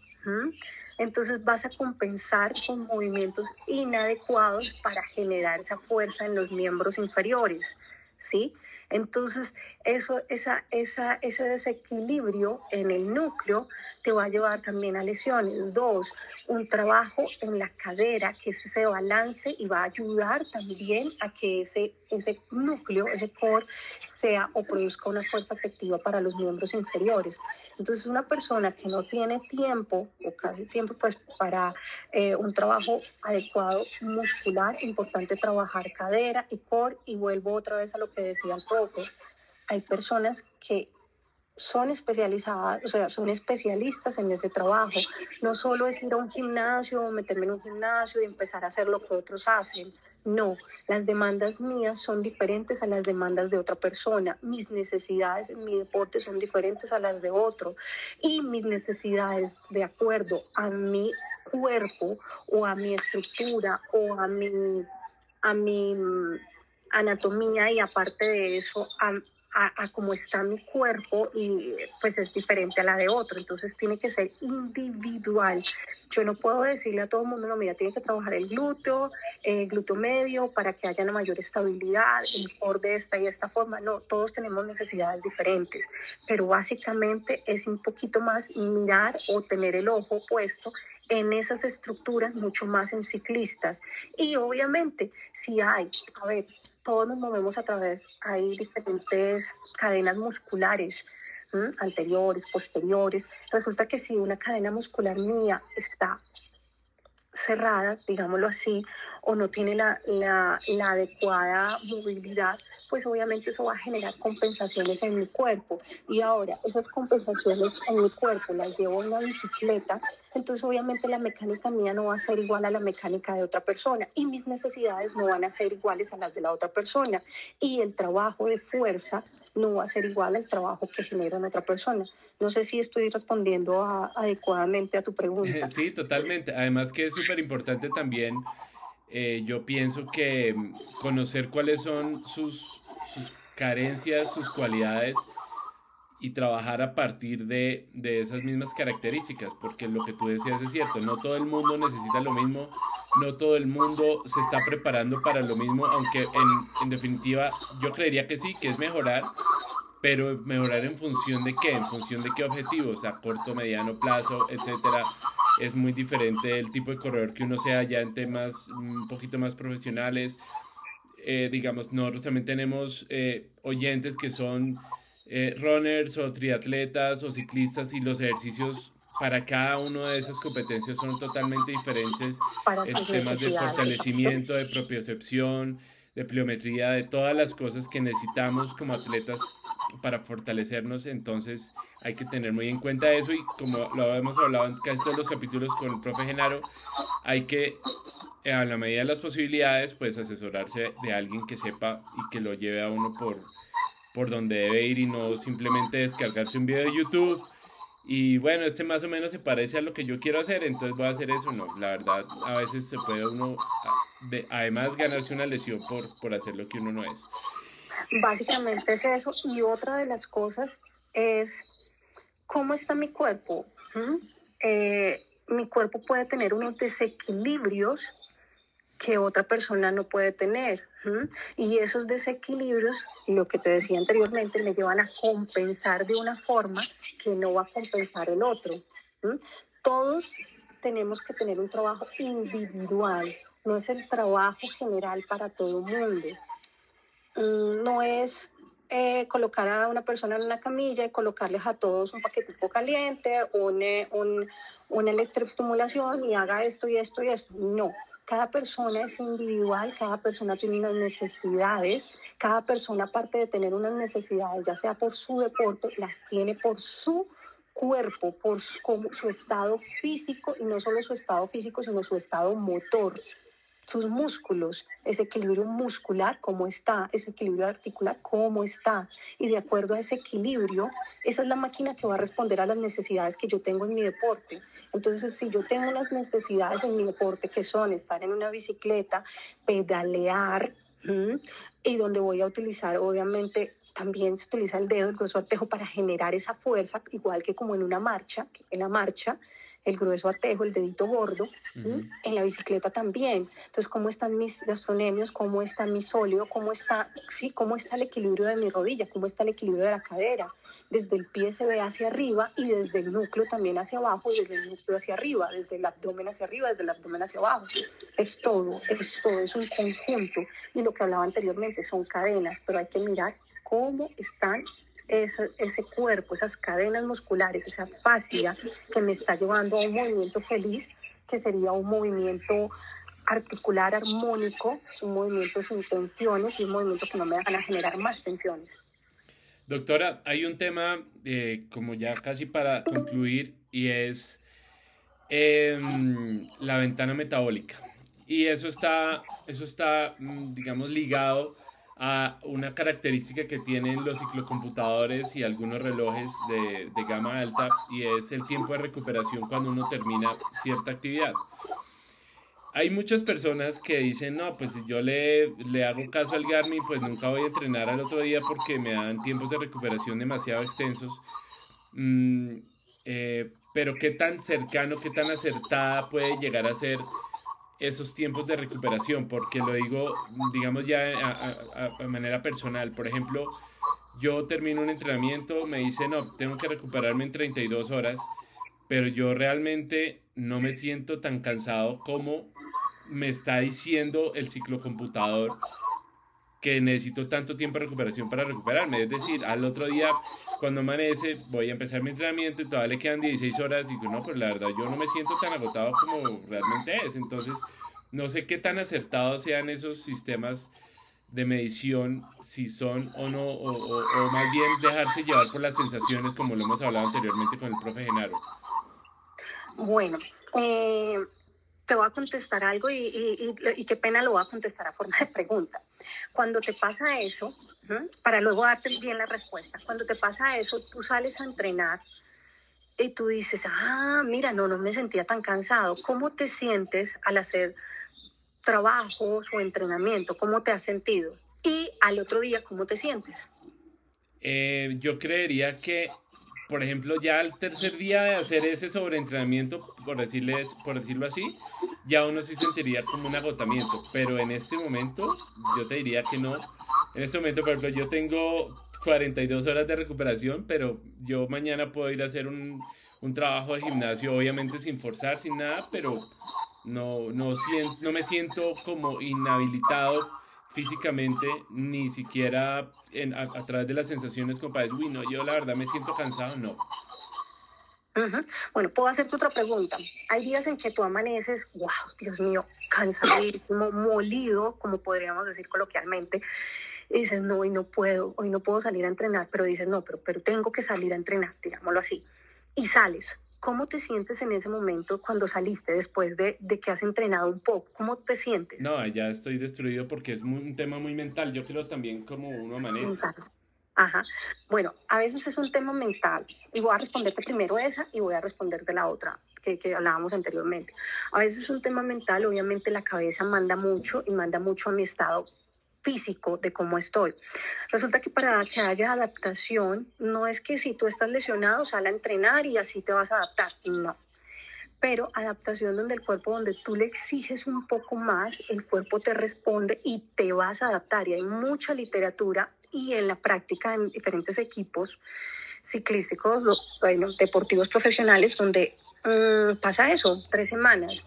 entonces vas a compensar con movimientos inadecuados para generar esa fuerza en los miembros inferiores, ¿sí? Entonces, eso, esa, esa, ese desequilibrio en el núcleo te va a llevar también a lesiones. Dos, un trabajo en la cadera, que ese balance y va a ayudar también a que ese, ese núcleo, ese core, sea o produzca una fuerza efectiva para los miembros inferiores. Entonces, una persona que no tiene tiempo o casi tiempo pues, para eh, un trabajo adecuado muscular, importante trabajar cadera y core. Y vuelvo otra vez a lo que decía el Hay personas que son especializadas, o sea, son especialistas en ese trabajo. No solo es ir a un gimnasio, meterme en un gimnasio y empezar a hacer lo que otros hacen. No, las demandas mías son diferentes a las demandas de otra persona. Mis necesidades en mi deporte son diferentes a las de otro. Y mis necesidades de acuerdo a mi cuerpo o a mi estructura o a mi, a mi anatomía y aparte de eso a, a, cómo está mi cuerpo y pues es diferente a la de otro. Entonces tiene que ser individual. Yo no puedo decirle a todo el mundo, no, mira, tiene que trabajar el glúteo, el glúteo medio para que haya una mayor estabilidad, el core de esta y esta forma. No, todos tenemos necesidades diferentes, pero básicamente es un poquito más mirar o tener el ojo puesto en esas estructuras mucho más en ciclistas. Y obviamente, si hay, a ver, todos nos movemos a través, hay diferentes cadenas musculares, anteriores, posteriores. Resulta que si una cadena muscular mía está cerrada, digámoslo así, o no tiene la, la, la, adecuada movilidad, pues obviamente eso va a generar compensaciones en mi cuerpo. Y ahora, esas compensaciones en mi cuerpo las llevo en la bicicleta, entonces obviamente la mecánica mía no va a ser igual a la mecánica de otra persona y mis necesidades no van a ser iguales a las de la otra persona. Y el trabajo de fuerza no va a ser igual al trabajo que genera en otra persona. No sé si estoy respondiendo adecuadamente a tu pregunta. Sí, totalmente. Además que es súper importante también, eh, yo pienso que conocer cuáles son sus, sus carencias, sus cualidades y trabajar a partir de, de, esas mismas características, porque lo que tú decías es cierto, no todo el mundo necesita lo mismo, no todo el mundo se está preparando para lo mismo, aunque en, en definitiva yo creería que sí, que es mejorar, pero mejorar en función de qué, en función de qué objetivos, a corto, mediano plazo, etcétera. Es muy diferente el tipo de corredor que uno sea ya en temas un poquito más profesionales. Eh, digamos, nosotros también tenemos eh, oyentes que son eh, runners o triatletas o ciclistas y los ejercicios para cada una de esas competencias son totalmente diferentes en temas de fortalecimiento, de propiocepción, de pliometría, de todas las cosas que necesitamos como atletas para fortalecernos. Entonces hay que tener muy en cuenta eso y como lo hemos hablado en casi todos los capítulos con el profe Genaro, hay que a la medida de las posibilidades pues asesorarse de alguien que sepa y que lo lleve a uno por, por donde debe ir y no simplemente descargarse un video de YouTube y bueno, este más o menos se parece a lo que yo quiero hacer, entonces voy a hacer eso. No, la verdad, a veces se puede uno, además, ganarse una lesión por, por hacer lo que uno no es. Básicamente es eso. Y otra de las cosas es cómo está mi cuerpo. Eh, mi cuerpo puede tener unos desequilibrios que otra persona no puede tener. Y esos desequilibrios, lo que te decía anteriormente, me llevan a compensar de una forma que no va a compensar el otro. Todos tenemos que tener un trabajo individual, no es el trabajo general para todo el mundo. Mm, no es eh, colocar a una persona en una camilla y colocarles a todos un paquetico caliente, un, un, una electroestimulación y haga esto y esto y esto. No, Cada persona es individual, cada persona tiene unas necesidades, cada persona aparte de tener unas necesidades, ya sea por su deporte, las tiene por su cuerpo, por su, su estado físico y no solo su estado físico, sino su estado motor sus músculos, ese equilibrio muscular, cómo está, ese equilibrio articular, cómo está. Y de acuerdo a ese equilibrio, esa es la máquina que va a responder a las necesidades que yo tengo en mi deporte. Entonces, si yo tengo unas necesidades en mi deporte que son estar en una bicicleta, pedalear, y donde voy a utilizar, obviamente, también se utiliza el dedo, el grueso artejo para generar esa fuerza, igual que como en una marcha, en la marcha, el grueso atejo, el dedito gordo, en la bicicleta también. Entonces, ¿cómo están mis gastronemios? ¿Cómo está mi sólido? ¿Cómo está, sí, cómo está el equilibrio de mi rodilla? ¿Cómo está el equilibrio de la cadera? Desde el pie se ve hacia arriba y desde el núcleo también hacia abajo, desde el núcleo hacia arriba, desde el abdomen hacia arriba, desde el abdomen hacia abajo. Es todo, es todo, es un conjunto. Y lo que hablaba anteriormente son cadenas, pero hay que mirar cómo están ese, ese cuerpo, esas cadenas musculares, esa fascia que me está llevando a un movimiento feliz, que sería un movimiento articular armónico, un movimiento sin tensiones y un movimiento que no me a generar más tensiones. Doctora, hay un tema, eh, como ya casi para concluir, y es em, la ventana metabólica. Y eso está, eso está, mm, digamos, ligado a una característica que tienen los ciclocomputadores y algunos relojes de, de, gama alta y es el tiempo de recuperación cuando uno termina cierta actividad. Hay muchas personas que dicen, no, pues si yo le, le hago caso al Garmin, pues nunca voy a entrenar al otro día porque me dan tiempos de recuperación demasiado extensos. Mm, eh, pero qué tan cercano, qué tan acertada puede llegar a ser esos tiempos de recuperación, porque lo digo, digamos ya a, manera personal. Por ejemplo, yo termino un entrenamiento, me dice, no, tengo que recuperarme en 32 horas, pero yo realmente no me siento tan cansado como me está diciendo el ciclocomputador que necesito tanto tiempo de recuperación para recuperarme. Es decir, al otro día, cuando amanece, voy a empezar mi entrenamiento y todavía le quedan 16 horas. Y digo, no, pues la verdad, yo no me siento tan agotado como realmente es. Entonces, no sé qué tan acertados sean esos sistemas de medición, si son o no, o, o, más bien dejarse llevar por las sensaciones, como lo hemos hablado anteriormente con el profe Genaro. Bueno, eh, te voy a contestar algo y, qué pena lo voy a contestar a forma de pregunta. Cuando te pasa eso, para luego darte bien la respuesta, cuando te pasa eso, tú sales a entrenar y tú dices, ah, mira, no, no me sentía tan cansado. ¿Cómo te sientes al hacer trabajos o entrenamiento? ¿Cómo te has sentido? Y al otro día, ¿cómo te sientes? Eh, yo creería que por ejemplo, ya al tercer día de hacer ese sobreentrenamiento, por, decirles, por decirlo así, ya uno sí sentiría como un agotamiento. Pero en este momento, yo te diría que no. En este momento, por ejemplo, yo tengo 42 horas de recuperación, pero yo mañana puedo ir a hacer un, un trabajo de gimnasio, obviamente sin forzar, sin nada, pero no, no, siento, no me siento como inhabilitado físicamente, ni siquiera a, través de las sensaciones como para uy, no, yo la verdad me siento cansado, no. Bueno, puedo hacerte otra pregunta. Hay días en que tú amaneces, wow, Dios mío, cansadísimo, molido, como podríamos decir coloquialmente, y dices, no, hoy no puedo, hoy no puedo salir a entrenar, pero dices, no, pero, pero tengo que salir a entrenar, digámoslo así. Y sales, ¿Cómo te sientes en ese momento cuando saliste después de, de, que has entrenado un poco? ¿Cómo te sientes? No, ya estoy destruido porque es un tema muy mental. Yo creo también como uno amanece. Mental. Ajá. Bueno, a veces es un tema mental. Y voy a responderte primero esa y voy a responderte la otra que, que hablábamos anteriormente. A veces es un tema mental. Obviamente la cabeza manda mucho y manda mucho a mi estado físico de cómo estoy. Resulta que para que haya adaptación, no es que si tú estás lesionado, sal a entrenar y así te vas a adaptar, no. Pero adaptación donde el cuerpo, donde tú le exiges un poco más, el cuerpo te responde y te vas a adaptar. Y hay mucha literatura y en la práctica en diferentes equipos ciclísticos, bueno, deportivos profesionales, donde mm, pasa eso, tres semanas,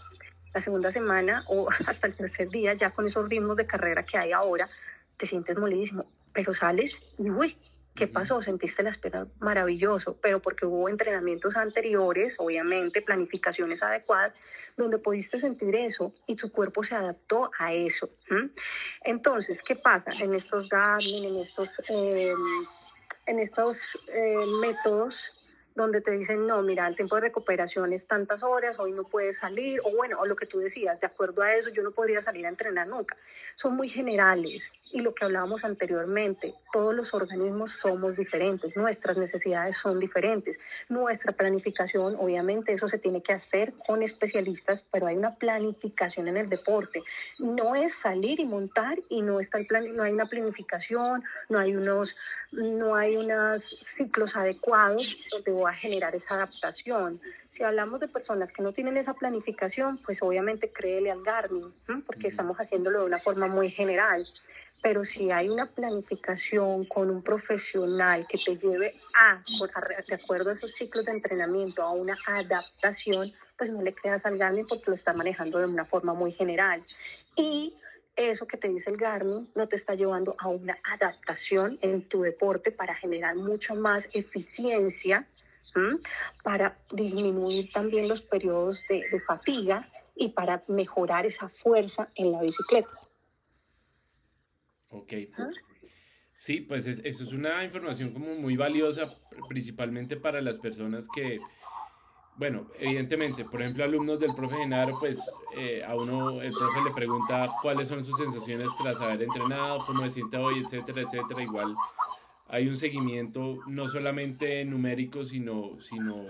la segunda semana o hasta el tercer día, ya con esos ritmos de carrera que hay ahora, te sientes molidísimo, pero sales y uy, ¿Qué pasó? Sentiste las piernas maravilloso, pero porque hubo entrenamientos anteriores, obviamente, planificaciones adecuadas, donde pudiste sentir eso y tu cuerpo se adaptó a eso. Entonces, ¿qué pasa en estos Garmin, en estos, em, en estos eh, métodos? Donde te dicen, no, mira, el tiempo de recuperación es tantas horas, hoy no puedes salir, o bueno, o lo que tú decías, de acuerdo a eso, yo no podría salir a entrenar nunca. Son muy generales y lo que hablábamos anteriormente, todos los organismos somos diferentes, nuestras necesidades son diferentes, nuestra planificación, obviamente eso se tiene que hacer con especialistas, pero hay una planificación en el deporte. No es salir y montar y no está el plan, no hay una planificación, no hay unos, no hay unos ciclos adecuados donde a generar esa adaptación. Si hablamos de personas que no tienen esa planificación, pues obviamente créele al Garmin, porque estamos haciéndolo de una forma muy general. Pero si hay una planificación con un profesional que te lleve a, de acuerdo a esos ciclos de entrenamiento, a una adaptación, pues no le creas al Garmin porque lo está manejando de una forma muy general. Y eso que te dice el Garmin no te está llevando a una adaptación en tu deporte para generar mucho más eficiencia para disminuir también los periodos de, fatiga y para mejorar esa fuerza en la bicicleta. Ok. Sí, pues eso es una información como muy valiosa, principalmente para las personas que, bueno, evidentemente, por ejemplo, alumnos del profe Genaro, pues eh, a uno el profe le pregunta cuáles son sus sensaciones tras haber entrenado, cómo se siente hoy, etcétera, etcétera. Igual hay un seguimiento no solamente numérico, sino, sino,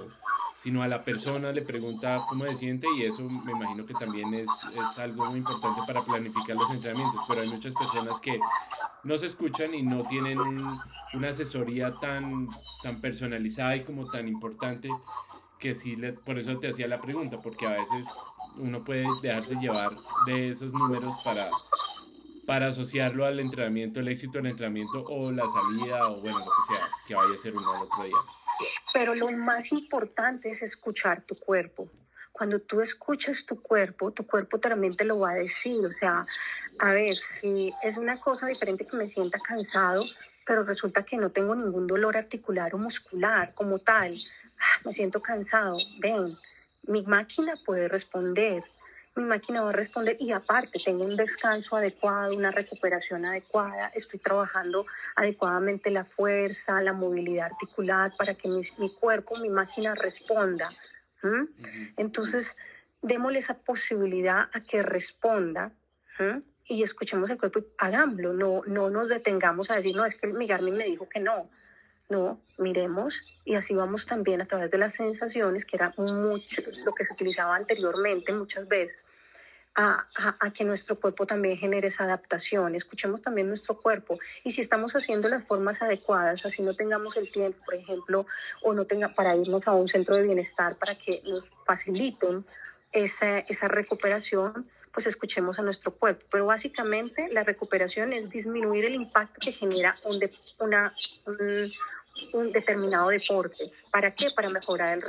sino a la persona le pregunta cómo se siente y eso me imagino que también es, es algo muy importante para planificar los entrenamientos, pero hay muchas personas que no se escuchan y no tienen una asesoría tan, tan personalizada y como tan importante que sí, le, por eso te hacía la pregunta, porque a veces uno puede dejarse llevar de esos números para, para asociarlo al entrenamiento, el éxito del entrenamiento o la salida o bueno, lo que sea que vaya a ser uno al otro día. Pero lo más importante es escuchar tu cuerpo. Cuando tú escuchas tu cuerpo, tu cuerpo también te lo va a decir. O sea, a ver, si es una cosa diferente que me sienta cansado, pero resulta que no tengo ningún dolor articular o muscular como tal, ah, me siento cansado, ven, mi máquina puede responder mi máquina va a responder y aparte tengo un descanso adecuado, una recuperación adecuada, estoy trabajando adecuadamente la fuerza, la movilidad articular para que mi, cuerpo, mi máquina responda. Entonces, démosle esa posibilidad a que responda y escuchemos el cuerpo y hagámoslo, no, no nos detengamos a decir, no, es que mi Garmin me dijo que no. No, miremos y así vamos también a través de las sensaciones, que era mucho lo que se utilizaba anteriormente muchas veces, a, a, que nuestro cuerpo también genere esa adaptación. Escuchemos también nuestro cuerpo y si estamos haciendo las formas adecuadas, así no tengamos el tiempo, por ejemplo, o no tenga para irnos a un centro de bienestar para que nos faciliten esa, esa recuperación, pues escuchemos a nuestro cuerpo. Pero básicamente la recuperación es disminuir el impacto que genera un, una, un determinado deporte. ¿Para qué? Para mejorar el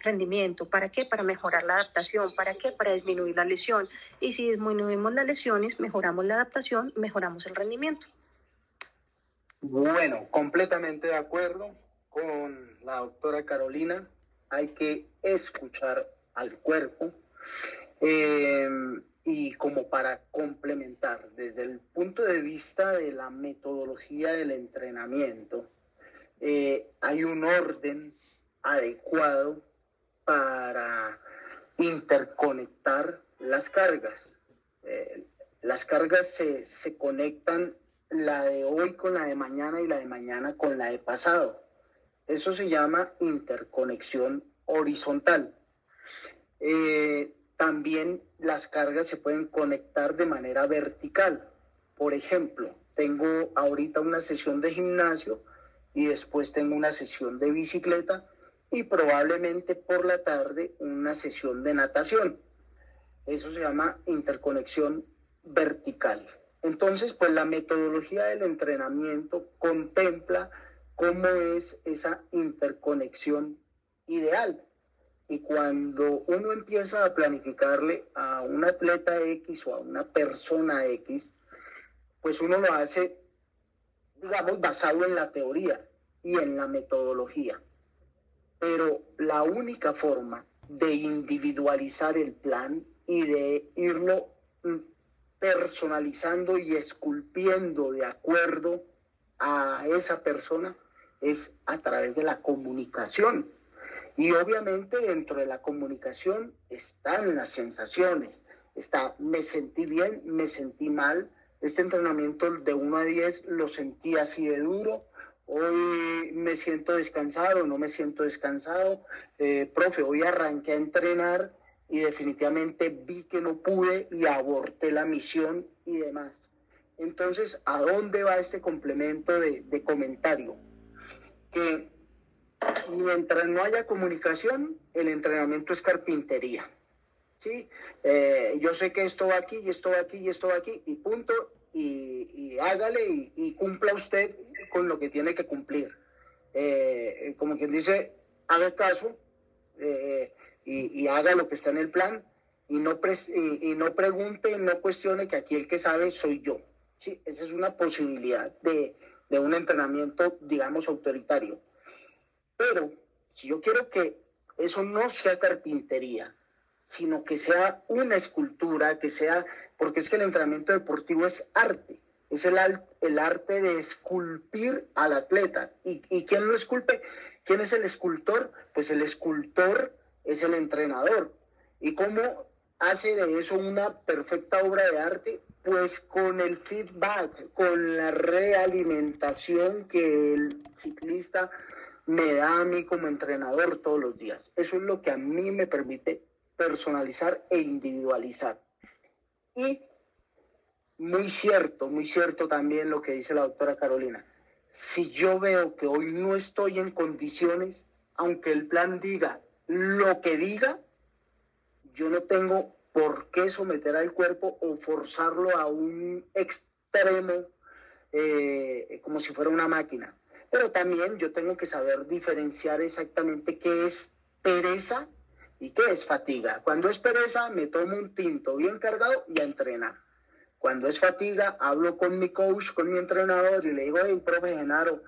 rendimiento. ¿Para qué? Para mejorar la adaptación. ¿Para qué? Para disminuir la lesión. Y si disminuimos las lesiones, mejoramos la adaptación, mejoramos el rendimiento. Bueno, completamente de acuerdo con la doctora Carolina. Hay que escuchar al cuerpo. Eh, y como para complementar, desde el punto de vista de la metodología del entrenamiento, eh, hay un orden adecuado para interconectar las cargas. Eh, las cargas se, se, conectan la de hoy con la de mañana y la de mañana con la de pasado. Eso se llama interconexión horizontal. Eh, también las cargas se pueden conectar de manera vertical. Por ejemplo, tengo ahorita una sesión de gimnasio y después tengo una sesión de bicicleta y probablemente por la tarde una sesión de natación. Eso se llama interconexión vertical. Entonces, pues la metodología del entrenamiento contempla cómo es esa interconexión ideal. Y cuando uno empieza a planificarle a un atleta X o a una persona X, pues uno lo hace digamos, basado en la teoría. Y en la metodología. Pero la única forma de individualizar el plan y de irlo mm, personalizando y esculpiendo de acuerdo a esa persona es a través de la comunicación. Y obviamente dentro de la comunicación están las sensaciones. Está, me sentí bien, me sentí mal. Este entrenamiento de 1 a 10 lo sentí así de duro. Hoy me siento descansado, no me siento descansado. Eh, profe, hoy arranqué a entrenar y definitivamente vi que no pude y aborté la misión y demás. Entonces, ¿a dónde va este complemento de, de comentario? Que mientras no haya comunicación, el entrenamiento es carpintería. ¿Sí? Eh, yo sé que esto va aquí, y esto va aquí, y esto va aquí, y punto, y, hágale y, cumpla usted con lo que tiene que cumplir. Eh, como quien dice, haga caso eh, y, haga lo que está en el plan y no, y, no pregunte, no cuestione que aquí el que sabe soy yo. ¿sí? Esa es una posibilidad de, de un entrenamiento, digamos, autoritario. Pero si yo quiero que eso no sea carpintería, sino que sea una escultura, que sea, porque es que el entrenamiento deportivo es arte, es el, el arte de esculpir al atleta. ¿Y, ¿Y quién lo esculpe? ¿Quién es el escultor? Pues el escultor es el entrenador. ¿Y cómo hace de eso una perfecta obra de arte? Pues con el feedback, con la realimentación que el ciclista me da a mí como entrenador todos los días. Eso es lo que a mí me permite personalizar e individualizar. Y muy cierto, muy cierto también lo que dice la doctora Carolina. Si yo veo que hoy no estoy en condiciones, aunque el plan diga lo que diga, yo no tengo por qué someter al cuerpo o forzarlo a un extremo eh, como si fuera una máquina. Pero también yo tengo que saber diferenciar exactamente qué es pereza y qué es fatiga. Cuando es pereza, me tomo un tinto bien cargado y a entrenar. Cuando es fatiga, hablo con mi coach, con mi entrenador y le digo, hey, profe Genaro,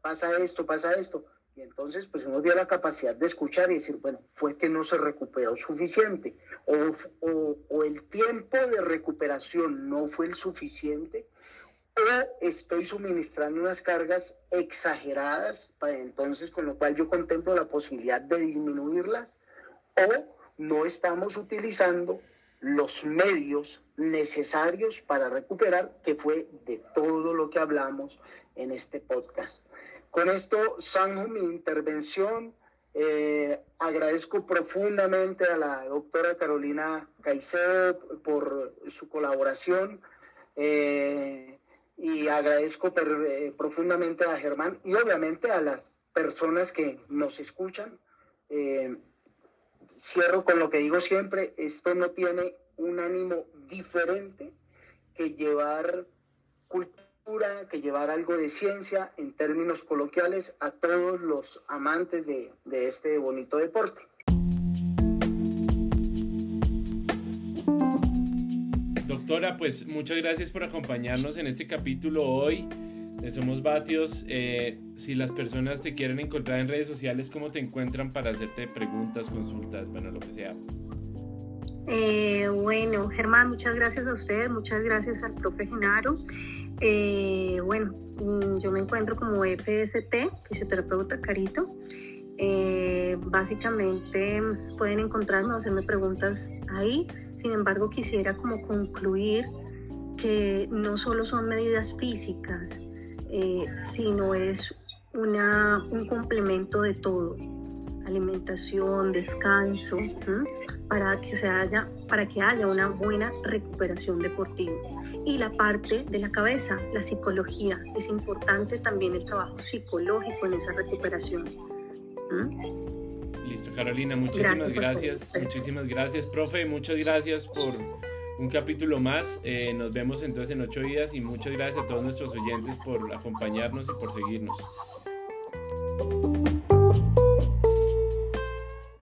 pasa esto, pasa esto. Y entonces, pues uno dio la capacidad de escuchar y decir, bueno, fue que no se recuperó suficiente o, o, el tiempo de recuperación no fue el suficiente o estoy suministrando unas cargas exageradas, entonces con lo cual yo contemplo la posibilidad de disminuirlas, o no estamos utilizando los medios necesarios para recuperar, que fue de todo lo que hablamos en este podcast. Con esto zanjo mi intervención. Eh, agradezco profundamente a la doctora Carolina Caicedo por su colaboración. Eh, y agradezco eh, profundamente a Germán y obviamente a las personas que nos escuchan. Cierro con lo que digo siempre, esto no tiene un ánimo diferente que llevar cultura, que llevar algo de ciencia en términos coloquiales a todos los amantes de este bonito deporte. Doctora, pues muchas gracias por acompañarnos en este capítulo hoy Somos Batios. Eh, si las personas te quieren encontrar en redes sociales, ¿cómo te encuentran para hacerte preguntas, consultas, bueno, lo que sea? Eh, bueno, Germán, muchas gracias a ustedes, muchas gracias al profe Genaro. Eh, bueno, mm, yo me encuentro como FST, fisioterapeuta Carito. básicamente pueden encontrarme o hacerme preguntas ahí. Sin embargo, quisiera como concluir que no solo son medidas físicas, eh, sino es una, un complemento de todo. Alimentación, descanso, para que, se haya, para que haya una buena recuperación deportiva. Y la parte de la cabeza, la psicología. Es importante también el trabajo psicológico en esa recuperación. Listo, Carolina, muchísimas gracias. muchísimas gracias, profe. Muchas gracias por un capítulo más. Eh, nos vemos entonces en ocho días y muchas gracias a todos nuestros oyentes por acompañarnos y por seguirnos.